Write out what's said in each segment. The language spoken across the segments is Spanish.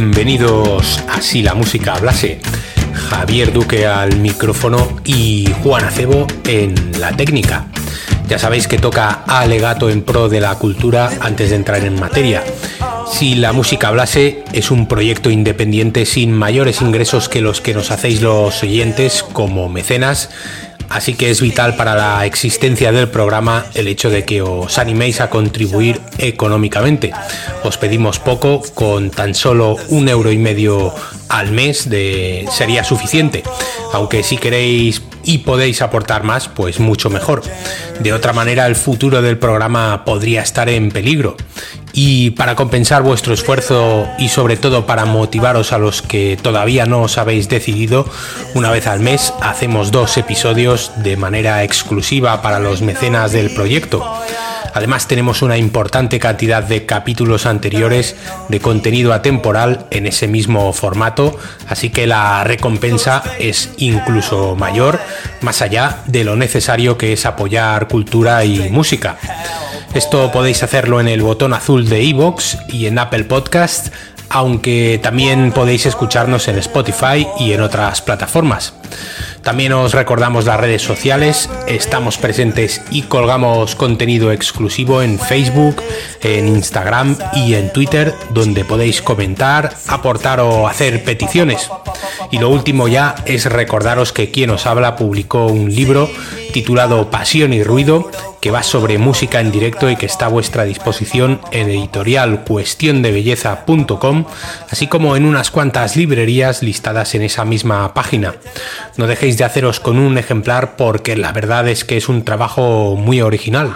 Bienvenidos a Si la música hablase. Javier Duque al micrófono y Juan Acebo en la técnica. Ya sabéis que toca alegato en pro de la cultura antes de entrar en materia. Si la música hablase es un proyecto independiente sin mayores ingresos que los que nos hacéis los oyentes como mecenas Así que es vital para la existencia del programa el hecho de que os animéis a contribuir económicamente. Os pedimos poco, con tan solo un euro y medio al mes de, sería suficiente. Aunque si queréis y podéis aportar más, pues mucho mejor. De otra manera, el futuro del programa podría estar en peligro. Y para compensar vuestro esfuerzo y sobre todo para motivaros a los que todavía no os habéis decidido, una vez al mes hacemos dos episodios de manera exclusiva para los mecenas del proyecto. Además tenemos una importante cantidad de capítulos anteriores de contenido atemporal en ese mismo formato, así que la recompensa es incluso mayor, más allá de lo necesario que es apoyar cultura y música. Esto podéis hacerlo en el botón azul de iVoox y en Apple Podcast, aunque también podéis escucharnos en Spotify y en otras plataformas. También os recordamos las redes sociales, estamos presentes y colgamos contenido exclusivo en Facebook, en Instagram y en Twitter, donde podéis comentar, aportar o hacer peticiones. Y lo último ya es recordaros que quien os habla publicó un libro titulado Pasión y Ruido, que va sobre música en directo y que está a vuestra disposición en editorial cuestiondebelleza.com, así como en unas cuantas librerías listadas en esa misma página. No dejéis de haceros con un ejemplar porque la verdad es que es un trabajo muy original.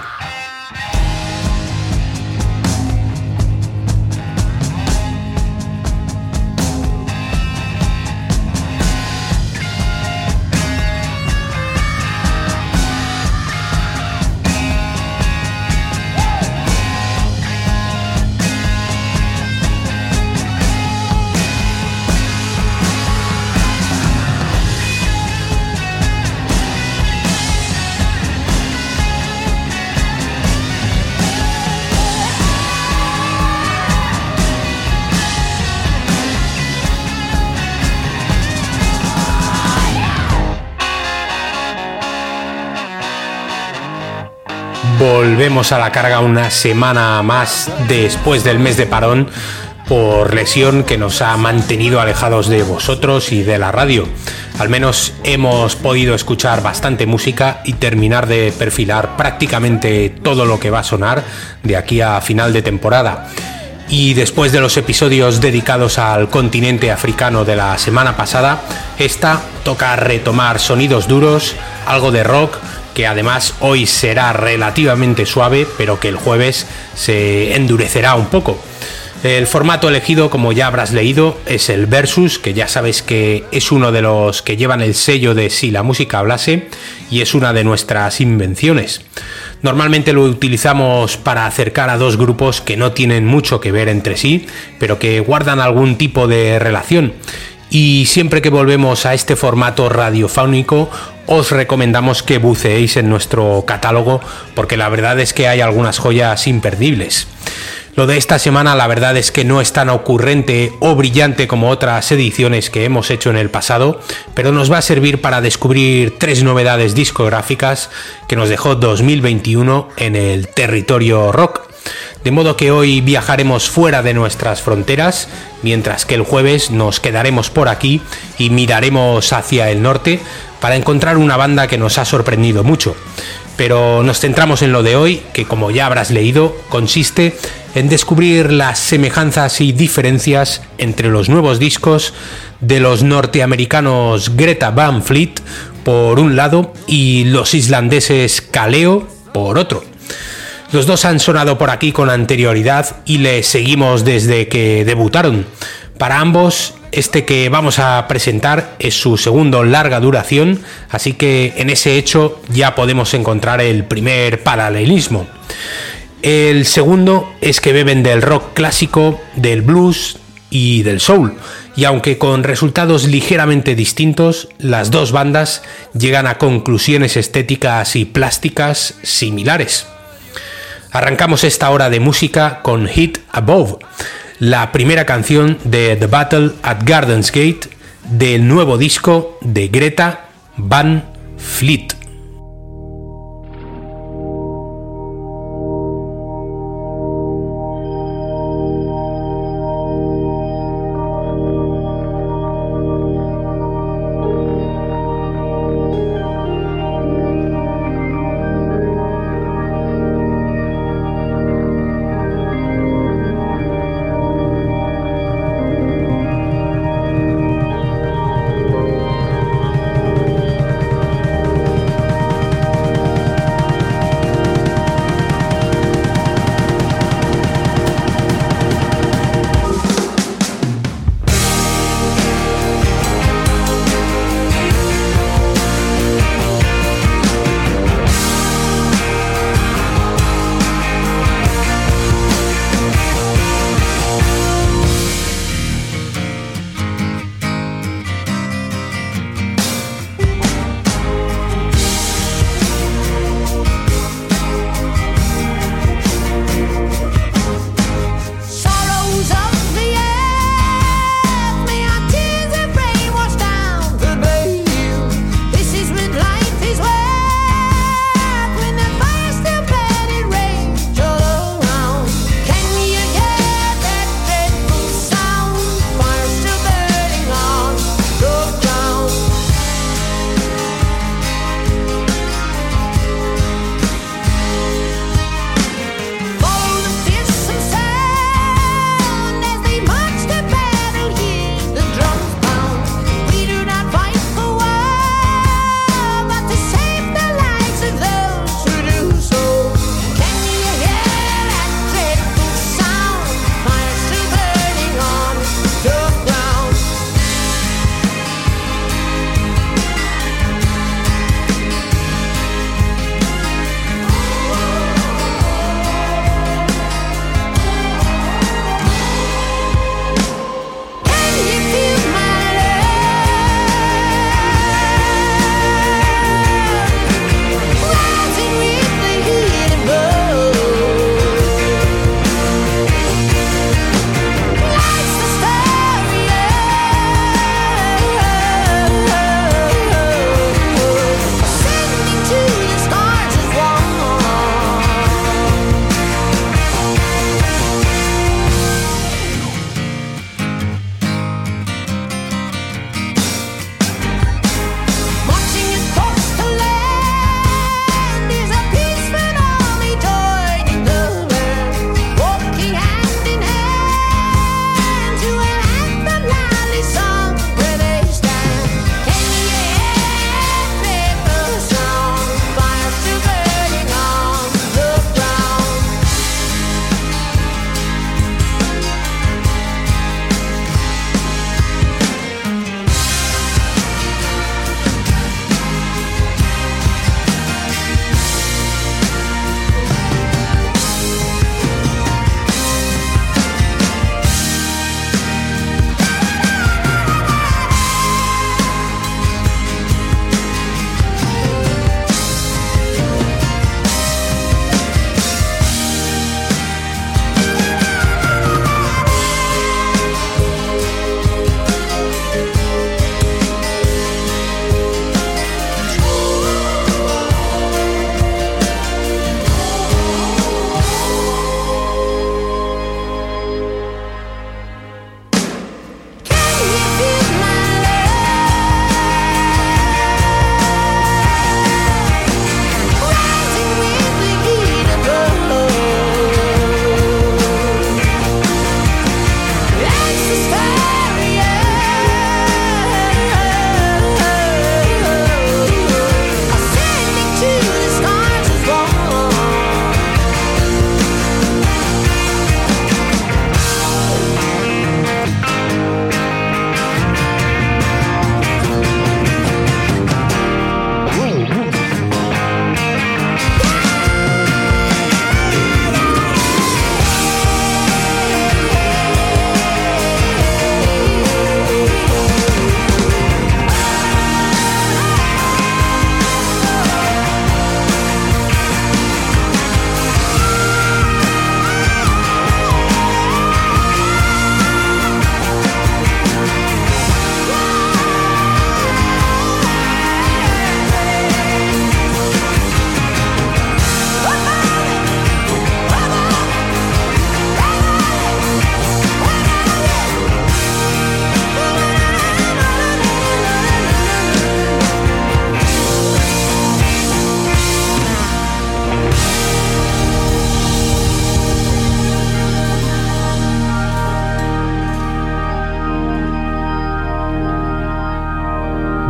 Volvemos a la carga una semana más después del mes de parón por lesión que nos ha mantenido alejados de vosotros y de la radio. Al menos hemos podido escuchar bastante música y terminar de perfilar prácticamente todo lo que va a sonar de aquí a final de temporada. Y después de los episodios dedicados al continente africano de la semana pasada, esta toca retomar sonidos duros, algo de rock, que además hoy será relativamente suave, pero que el jueves se endurecerá un poco. El formato elegido, como ya habrás leído, es el Versus, que ya sabes que es uno de los que llevan el sello de Si la música hablase y es una de nuestras invenciones. Normalmente lo utilizamos para acercar a dos grupos que no tienen mucho que ver entre sí, pero que guardan algún tipo de relación. Y siempre que volvemos a este formato radiofónico, os recomendamos que buceéis en nuestro catálogo porque la verdad es que hay algunas joyas imperdibles. Lo de esta semana la verdad es que no es tan ocurrente o brillante como otras ediciones que hemos hecho en el pasado, pero nos va a servir para descubrir tres novedades discográficas que nos dejó 2021 en el territorio rock. De modo que hoy viajaremos fuera de nuestras fronteras, mientras que el jueves nos quedaremos por aquí y miraremos hacia el norte para encontrar una banda que nos ha sorprendido mucho. pero nos centramos en lo de hoy, que como ya habrás leído, consiste en descubrir las semejanzas y diferencias entre los nuevos discos de los norteamericanos Greta Van Fleet por un lado y los islandeses Kaleo por otro. Los dos han sonado por aquí con anterioridad y les seguimos desde que debutaron. Para ambos, este que vamos a presentar es su segundo larga duración, así que en ese hecho ya podemos encontrar el primer paralelismo. El segundo es que beben del rock clásico, del blues y del soul, y aunque con resultados ligeramente distintos, las dos bandas llegan a conclusiones estéticas y plásticas similares. Arrancamos esta hora de música con Hit Above, la primera canción de The Battle at Gardens Gate del nuevo disco de Greta Van Fleet.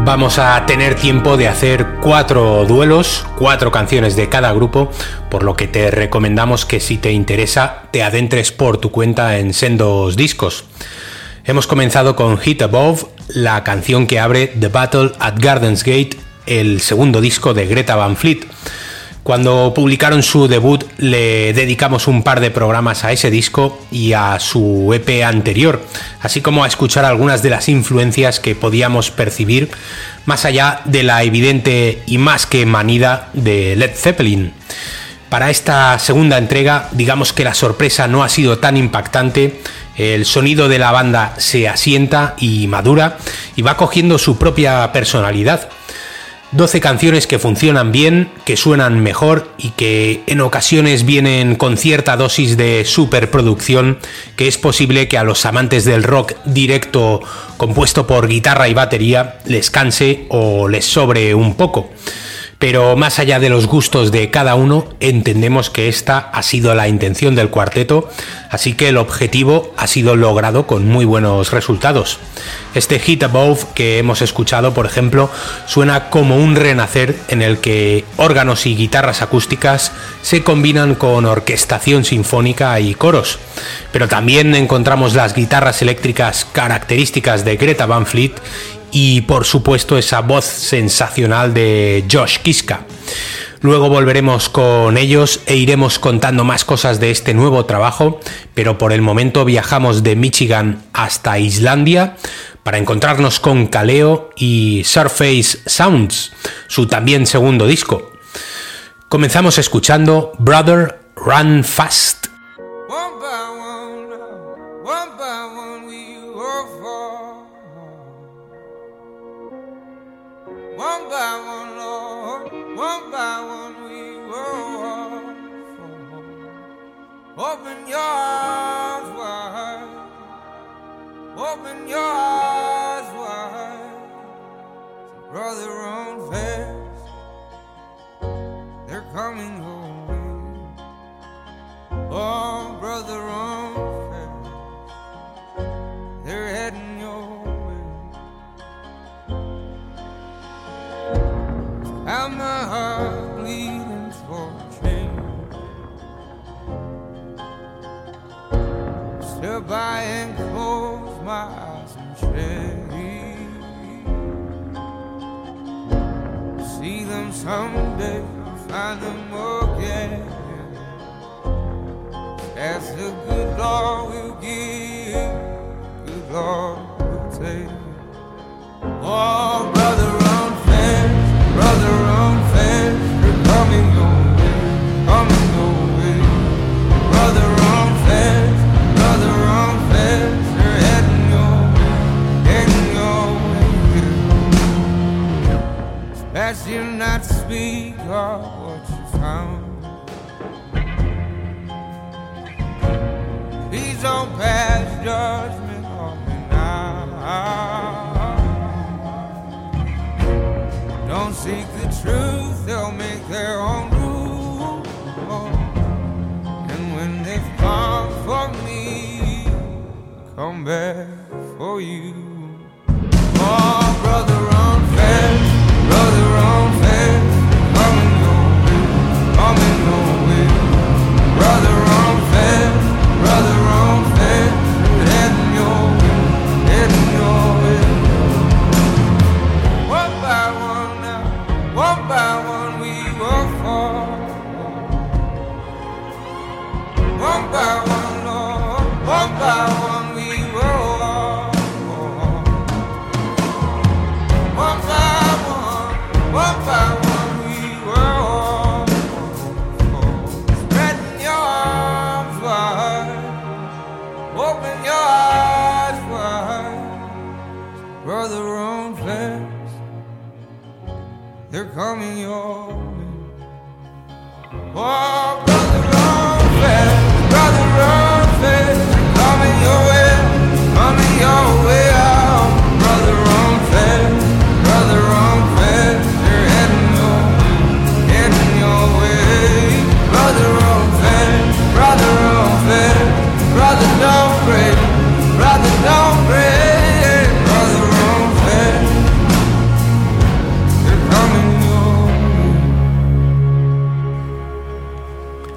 Vamos a tener tiempo de hacer cuatro duelos, cuatro canciones de cada grupo, por lo que te recomendamos que si te interesa te adentres por tu cuenta en sendos discos. Hemos comenzado con Hit Above, la canción que abre The Battle at Gardens Gate, el segundo disco de Greta Van Fleet. Cuando publicaron su debut le dedicamos un par de programas a ese disco y a su EP anterior, así como a escuchar algunas de las influencias que podíamos percibir más allá de la evidente y más que manida de Led Zeppelin. Para esta segunda entrega, digamos que la sorpresa no ha sido tan impactante, el sonido de la banda se asienta y madura y va cogiendo su propia personalidad 12 canciones que funcionan bien, que suenan mejor y que en ocasiones vienen con cierta dosis de superproducción que es posible que a los amantes del rock directo compuesto por guitarra y batería les canse o les sobre un poco. Pero más allá de los gustos de cada uno, entendemos que esta ha sido la intención del cuarteto, así que el objetivo ha sido logrado con muy buenos resultados. Este Hit Above que hemos escuchado, por ejemplo, suena como un renacer en el que órganos y guitarras acústicas se combinan con orquestación sinfónica y coros. Pero también encontramos las guitarras eléctricas características de Greta Van Fleet y por supuesto esa voz sensacional de Josh Kiska. Luego volveremos con ellos e iremos contando más cosas de este nuevo trabajo, pero por el momento viajamos de Michigan hasta Islandia para encontrarnos con Kaleo y Surface Sounds, su también segundo disco. Comenzamos escuchando Brother Run Fast. Open your arms wide, open your eyes wide. Brother, run fast, they're coming home. Oh, brother, run fast, they're heading your and my heart Still by and close my eyes and shade. See them someday, find them again. As the good Lord will give, good Lord will take. Oh, brother, run fast brother fast, they're coming your way, coming your way. Brother run It's you not to speak of what you found. Please don't pass judgment on me now. Don't seek the truth, they'll make their own rules. And when they've come for me, come back for you.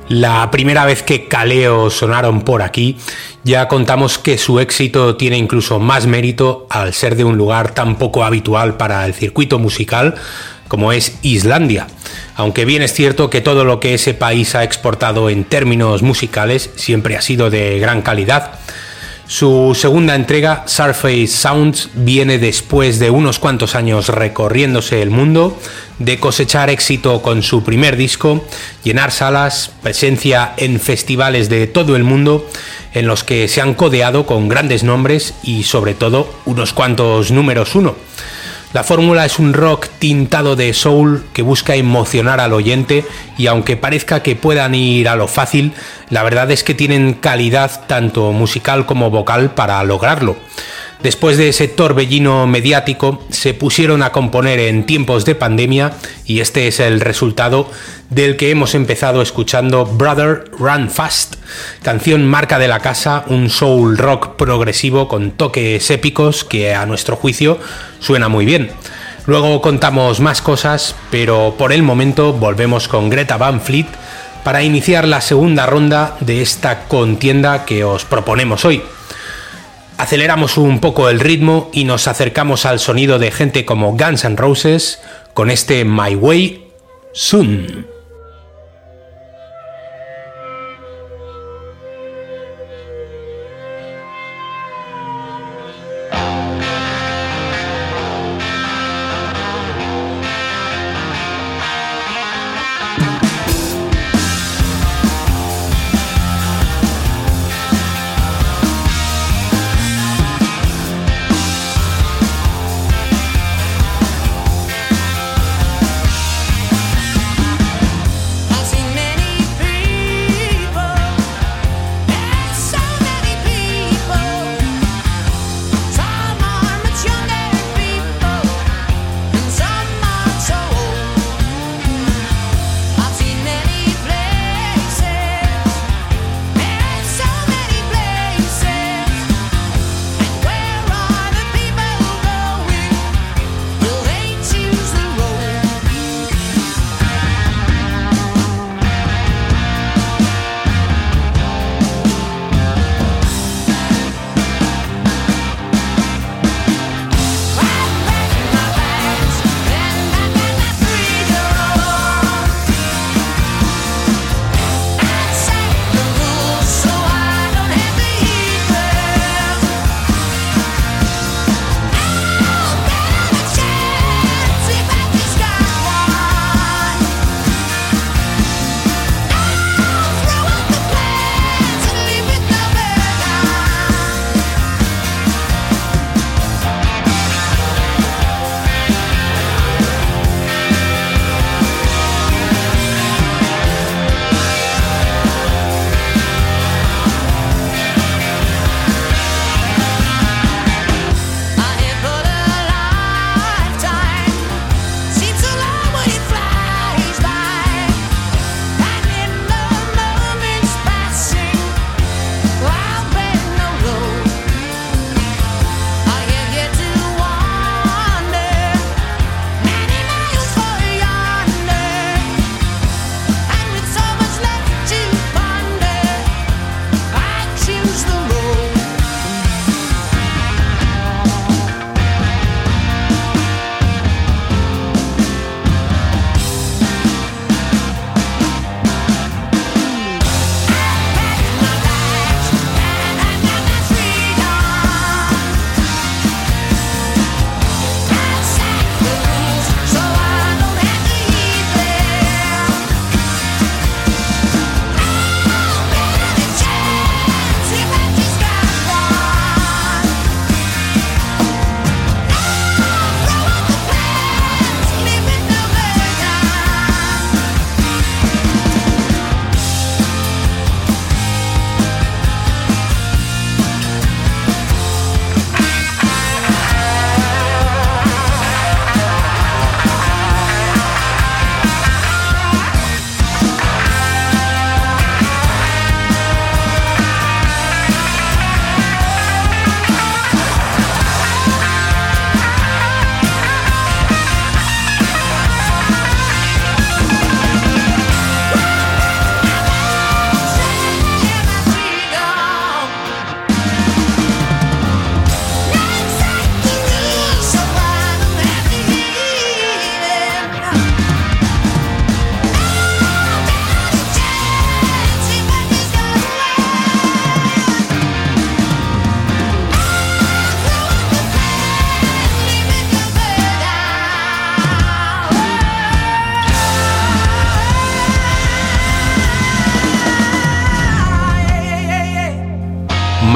La primera vez que Caleo sonaron por aquí, ya contamos que su éxito tiene incluso más mérito al ser de un lugar tan poco habitual para el circuito musical como es Islandia. Aunque bien es cierto que todo lo que ese país ha exportado en términos musicales siempre ha sido de gran calidad. Su segunda entrega, Surface Sounds, viene después de unos cuantos años recorriéndose el mundo, de cosechar éxito con su primer disco, llenar salas, presencia en festivales de todo el mundo, en los que se han codeado con grandes nombres y sobre todo unos cuantos números uno. La fórmula es un rock tintado de soul que busca emocionar al oyente y aunque parezca que puedan ir a lo fácil, la verdad es que tienen calidad tanto musical como vocal para lograrlo. Después de ese torbellino mediático, se pusieron a componer en tiempos de pandemia y este es el resultado del que hemos empezado escuchando Brother Run Fast, canción marca de la casa, un soul rock progresivo con toques épicos que a nuestro juicio suena muy bien. Luego contamos más cosas, pero por el momento volvemos con Greta Van Fleet para iniciar la segunda ronda de esta contienda que os proponemos hoy. Aceleramos un poco el ritmo y nos acercamos al sonido de gente como Guns N' Roses con este My Way Soon.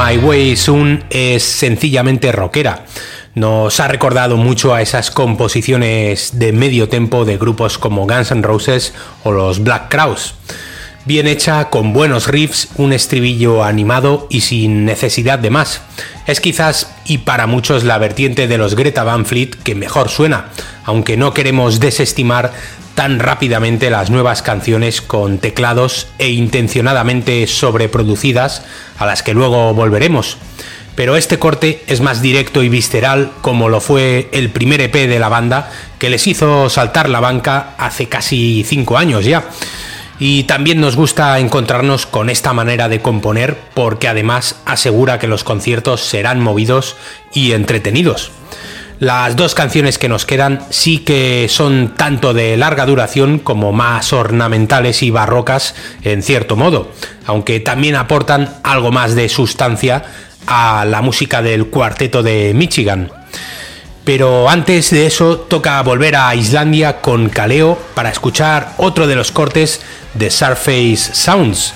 My Way Soon es sencillamente rockera. Nos ha recordado mucho a esas composiciones de medio tempo de grupos como Guns N' Roses o los Black Crowes. Bien hecha, con buenos riffs, un estribillo animado y sin necesidad de más. Es quizás y para muchos la vertiente de los Greta Van Fleet que mejor suena, aunque no queremos desestimar tan rápidamente las nuevas canciones con teclados e intencionadamente sobreproducidas a las que luego volveremos. Pero este corte es más directo y visceral como lo fue el primer EP de la banda que les hizo saltar la banca hace casi 5 años ya. Y también nos gusta encontrarnos con esta manera de componer porque además asegura que los conciertos serán movidos y entretenidos. Las dos canciones que nos quedan sí que son tanto de larga duración como más ornamentales y barrocas en cierto modo, aunque también aportan algo más de sustancia a la música del cuarteto de Michigan. Pero antes de eso toca volver a Islandia con Kaleo para escuchar otro de los cortes de Surface Sounds,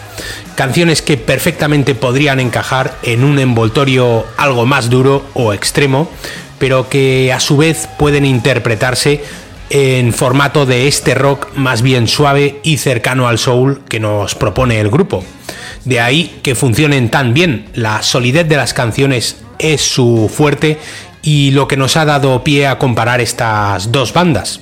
canciones que perfectamente podrían encajar en un envoltorio algo más duro o extremo, pero que a su vez pueden interpretarse en formato de este rock más bien suave y cercano al soul que nos propone el grupo. De ahí que funcionen tan bien, la solidez de las canciones es su fuerte y lo que nos ha dado pie a comparar estas dos bandas.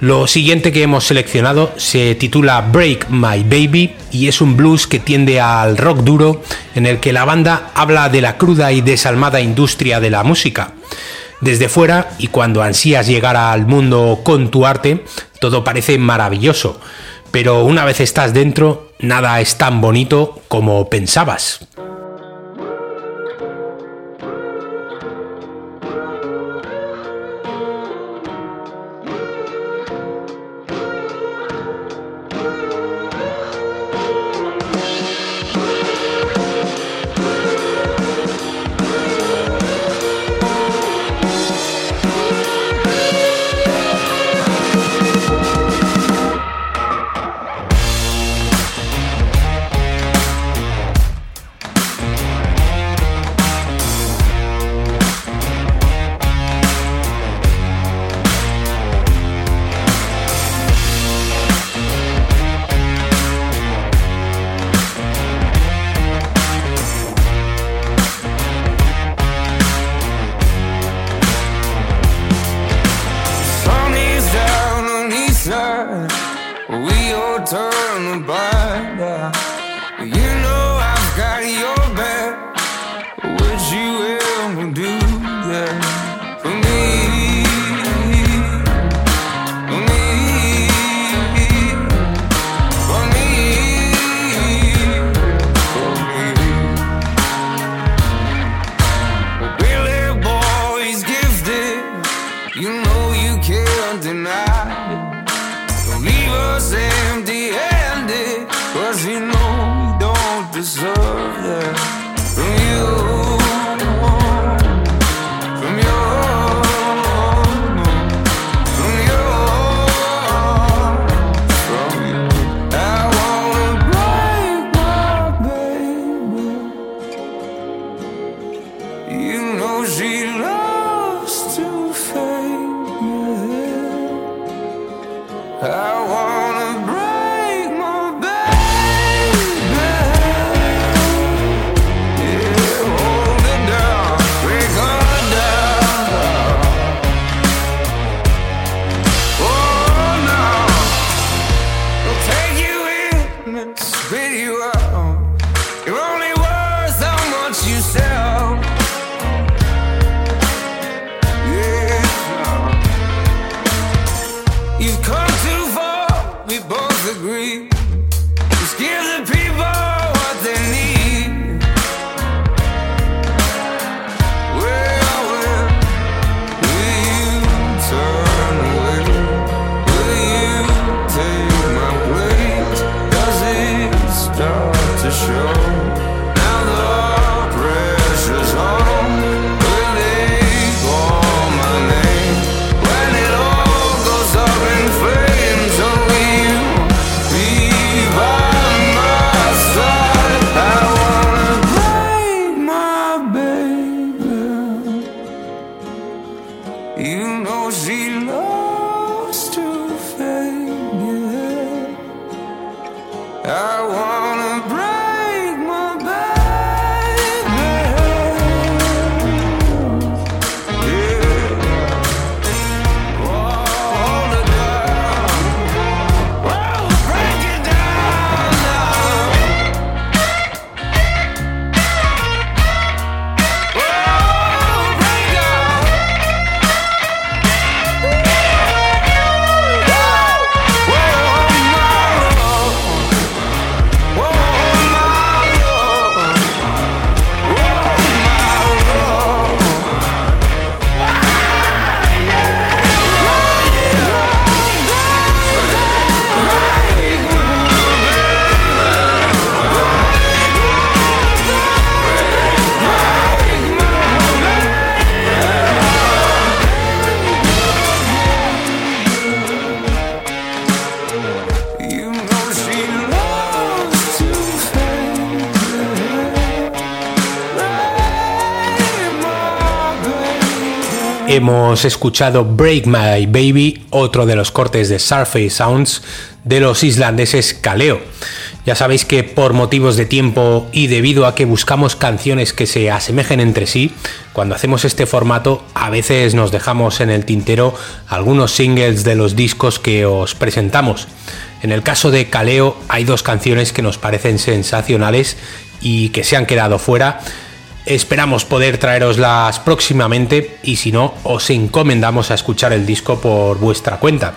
Lo siguiente que hemos seleccionado se titula Break My Baby y es un blues que tiende al rock duro en el que la banda habla de la cruda y desalmada industria de la música. Desde fuera y cuando ansías llegar al mundo con tu arte, todo parece maravilloso, pero una vez estás dentro, nada es tan bonito como pensabas. Hemos escuchado Break My Baby, otro de los cortes de Surface Sounds de los islandeses Kaleo. Ya sabéis que por motivos de tiempo y debido a que buscamos canciones que se asemejen entre sí, cuando hacemos este formato a veces nos dejamos en el tintero algunos singles de los discos que os presentamos. En el caso de Kaleo hay dos canciones que nos parecen sensacionales y que se han quedado fuera Esperamos poder traeroslas próximamente y si no, os encomendamos a escuchar el disco por vuestra cuenta.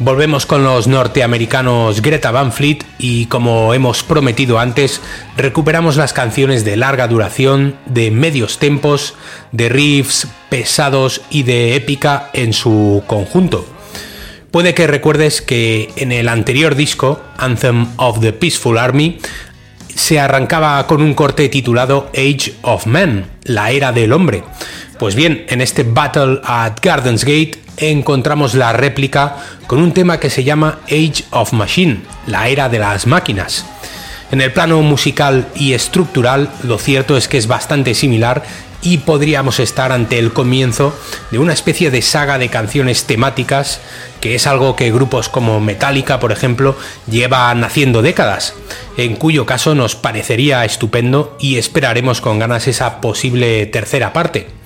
Volvemos con los norteamericanos Greta Van Fleet y como hemos prometido antes, recuperamos las canciones de larga duración, de medios tempos, de riffs pesados y de épica en su conjunto. Puede que recuerdes que en el anterior disco, Anthem of the Peaceful Army, se arrancaba con un corte titulado Age of Man, la era del hombre. Pues bien, en este Battle at Gardens Gate encontramos la réplica con un tema que se llama Age of Machine, la era de las máquinas. En el plano musical y estructural, lo cierto es que es bastante similar y podríamos estar ante el comienzo de una especie de saga de canciones temáticas, que es algo que grupos como Metallica, por ejemplo, llevan haciendo décadas, en cuyo caso nos parecería estupendo y esperaremos con ganas esa posible tercera parte.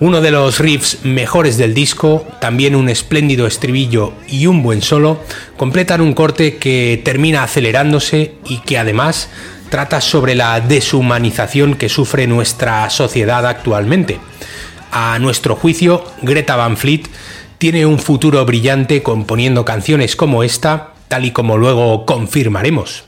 Uno de los riffs mejores del disco, también un espléndido estribillo y un buen solo, completan un corte que termina acelerándose y que además trata sobre la deshumanización que sufre nuestra sociedad actualmente. A nuestro juicio, Greta Van Fleet tiene un futuro brillante componiendo canciones como esta, tal y como luego confirmaremos.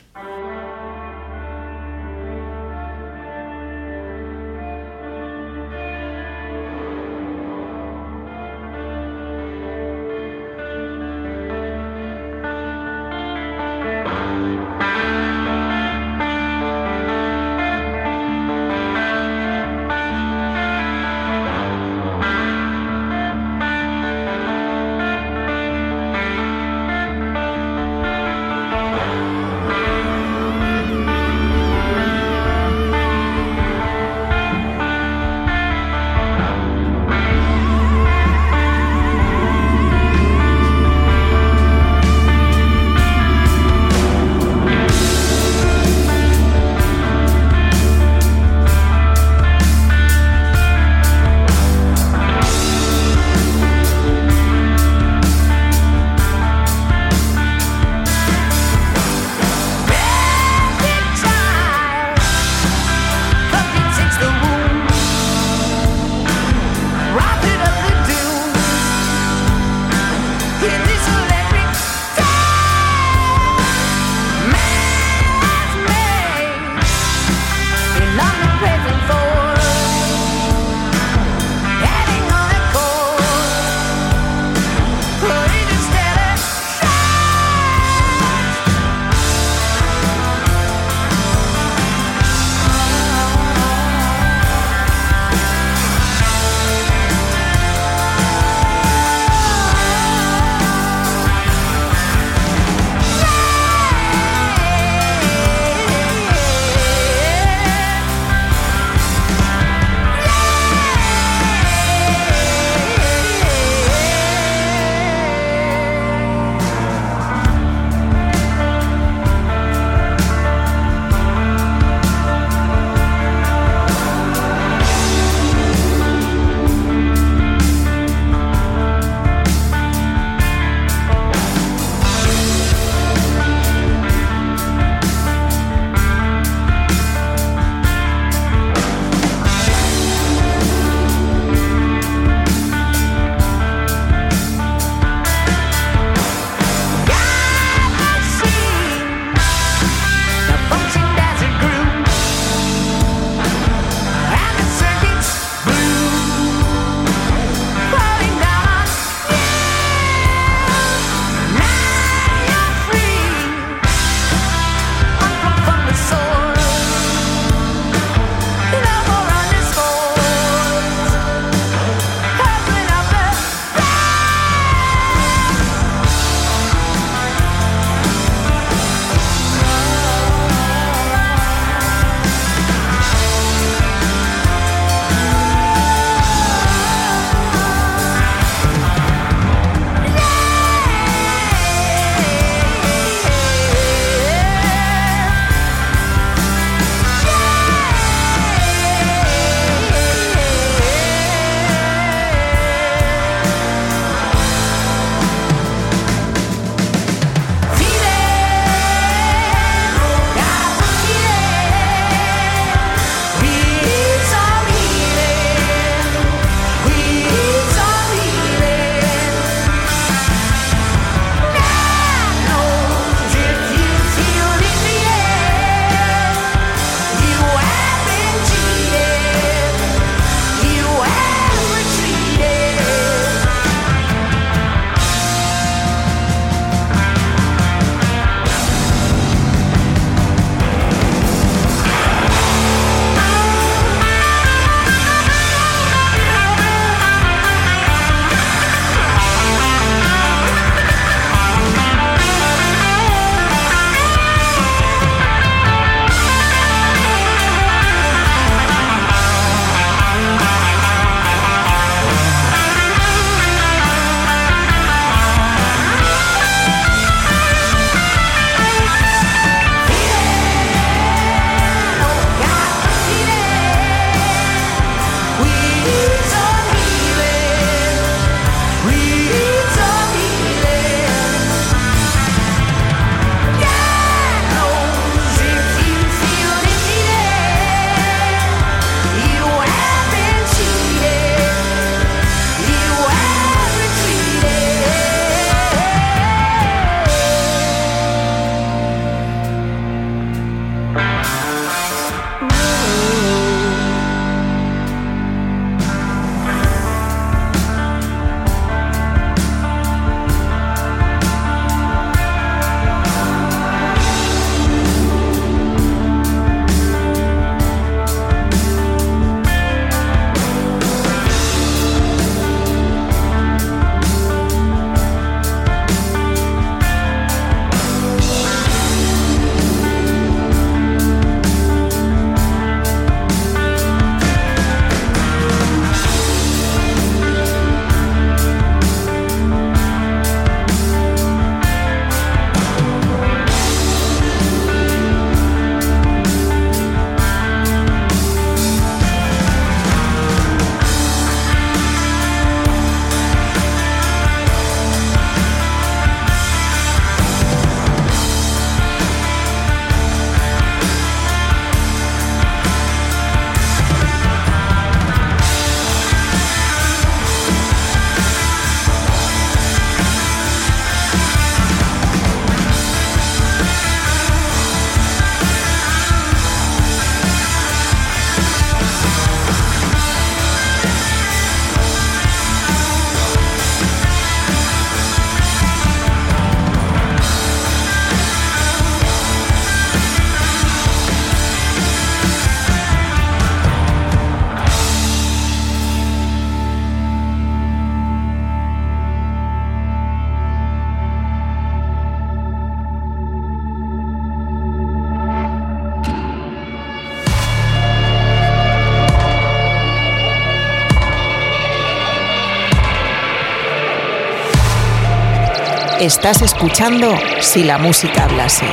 Estás escuchando Si la música hablase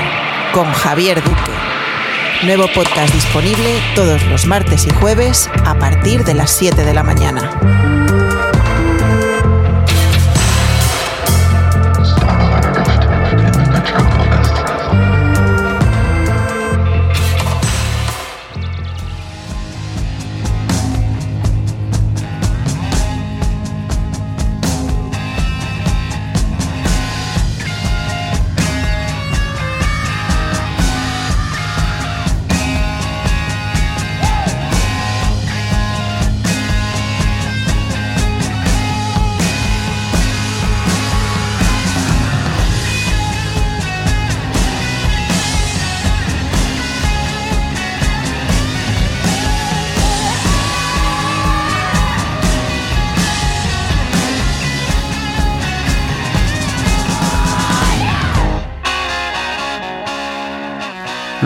con Javier Duque. Nuevo podcast disponible todos los martes y jueves a partir de las 7 de la mañana.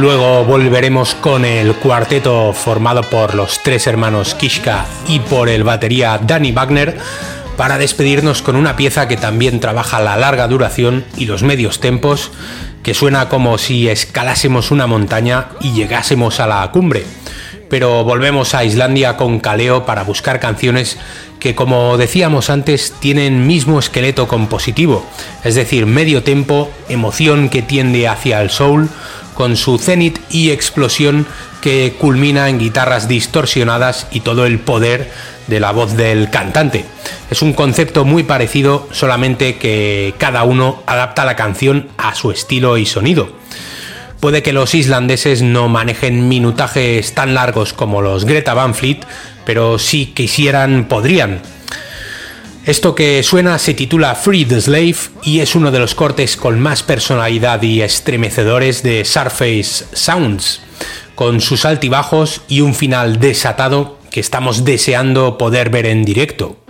Luego volveremos con el cuarteto formado por los tres hermanos Kishka y por el batería Danny Wagner para despedirnos con una pieza que también trabaja la larga duración y los medios tempos, que suena como si escalásemos una montaña y llegásemos a la cumbre. Pero volvemos a Islandia con Kaleo para buscar canciones que, como decíamos antes, tienen mismo esqueleto compositivo, es decir, medio tempo, emoción que tiende hacia el soul, con su cenit y explosión que culmina en guitarras distorsionadas y todo el poder de la voz del cantante. Es un concepto muy parecido, solamente que cada uno adapta la canción a su estilo y sonido. Puede que los islandeses no manejen minutajes tan largos como los Greta Van Fleet, pero si quisieran podrían. Esto que suena se titula Free the Slave y es uno de los cortes con más personalidad y estremecedores de Surface Sounds, con sus altibajos y un final desatado que estamos deseando poder ver en directo.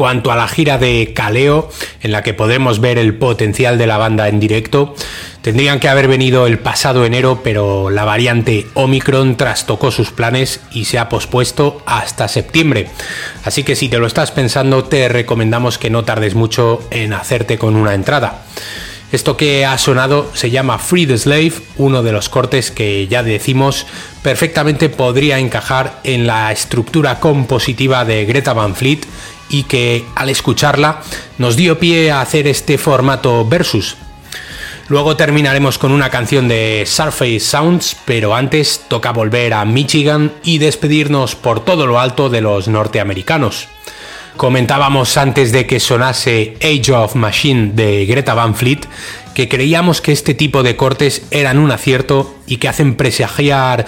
Cuanto a la gira de Caleo, en la que podremos ver el potencial de la banda en directo, tendrían que haber venido el pasado enero, pero la variante Omicron trastocó sus planes y se ha pospuesto hasta septiembre. Así que si te lo estás pensando, te recomendamos que no tardes mucho en hacerte con una entrada. Esto que ha sonado se llama Free the Slave, uno de los cortes que ya decimos perfectamente podría encajar en la estructura compositiva de Greta Van Fleet y que al escucharla nos dio pie a hacer este formato versus. Luego terminaremos con una canción de Surface Sounds, pero antes toca volver a Michigan y despedirnos por todo lo alto de los norteamericanos. Comentábamos antes de que sonase Age of Machine de Greta Van Fleet que creíamos que este tipo de cortes eran un acierto y que hacen presagiar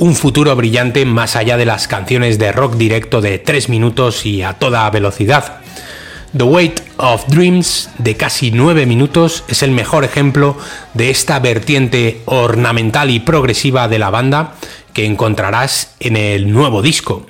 un futuro brillante más allá de las canciones de rock directo de 3 minutos y a toda velocidad. The Weight of Dreams, de casi 9 minutos, es el mejor ejemplo de esta vertiente ornamental y progresiva de la banda que encontrarás en el nuevo disco.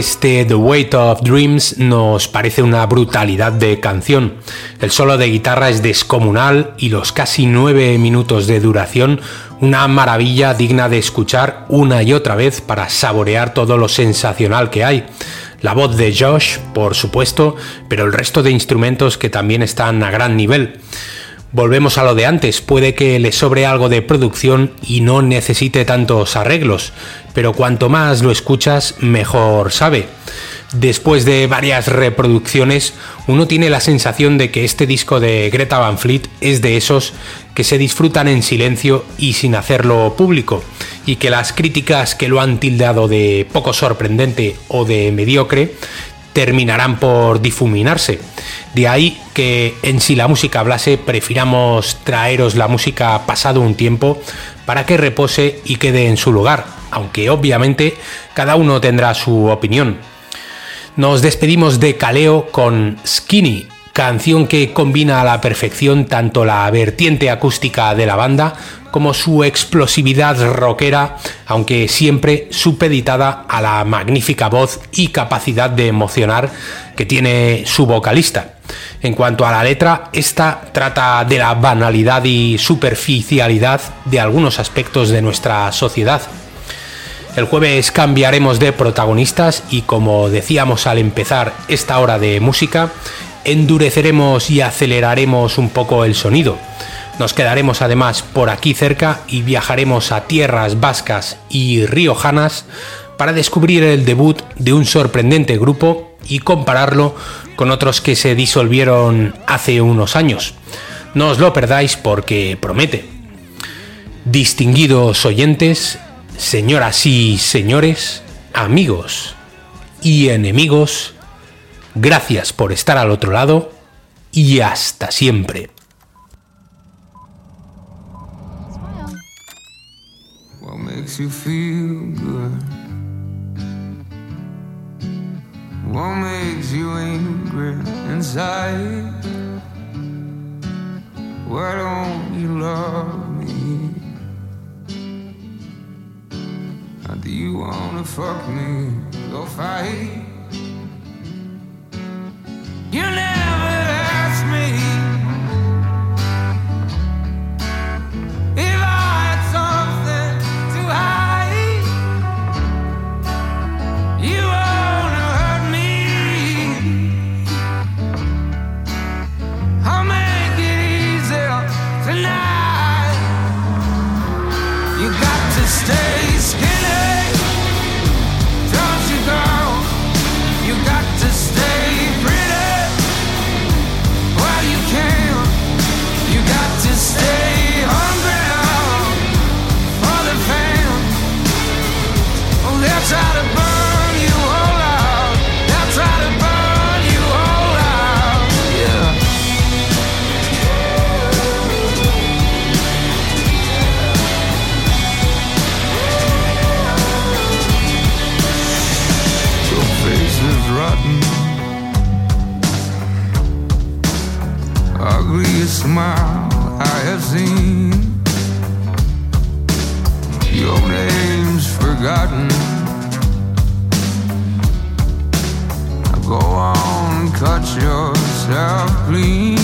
Este The Weight of Dreams nos parece una brutalidad de canción. El solo de guitarra es descomunal y los casi nueve minutos de duración una maravilla digna de escuchar una y otra vez para saborear todo lo sensacional que hay. La voz de Josh, por supuesto, pero el resto de instrumentos que también están a gran nivel. Volvemos a lo de antes, puede que le sobre algo de producción y no necesite tantos arreglos, pero cuanto más lo escuchas, mejor sabe. Después de varias reproducciones, uno tiene la sensación de que este disco de Greta Van Fleet es de esos que se disfrutan en silencio y sin hacerlo público, y que las críticas que lo han tildado de poco sorprendente o de mediocre terminarán por difuminarse. De ahí que en si la música hablase, prefiramos traeros la música pasado un tiempo para que repose y quede en su lugar, aunque obviamente cada uno tendrá su opinión. Nos despedimos de Caleo con Skinny, canción que combina a la perfección tanto la vertiente acústica de la banda como su explosividad rockera, aunque siempre supeditada a la magnífica voz y capacidad de emocionar que tiene su vocalista. En cuanto a la letra, esta trata de la banalidad y superficialidad de algunos aspectos de nuestra sociedad. El jueves cambiaremos de protagonistas y como decíamos al empezar esta hora de música, endureceremos y aceleraremos un poco el sonido. Nos quedaremos además por aquí cerca y viajaremos a tierras vascas y riojanas para descubrir el debut de un sorprendente grupo y compararlo con otros que se disolvieron hace unos años. No os lo perdáis porque promete. Distinguidos oyentes, señoras y señores, amigos y enemigos, gracias por estar al otro lado y hasta siempre. You feel good? What makes you angry inside? Why don't you love me? Or do you wanna fuck me? Go fight. You never without me.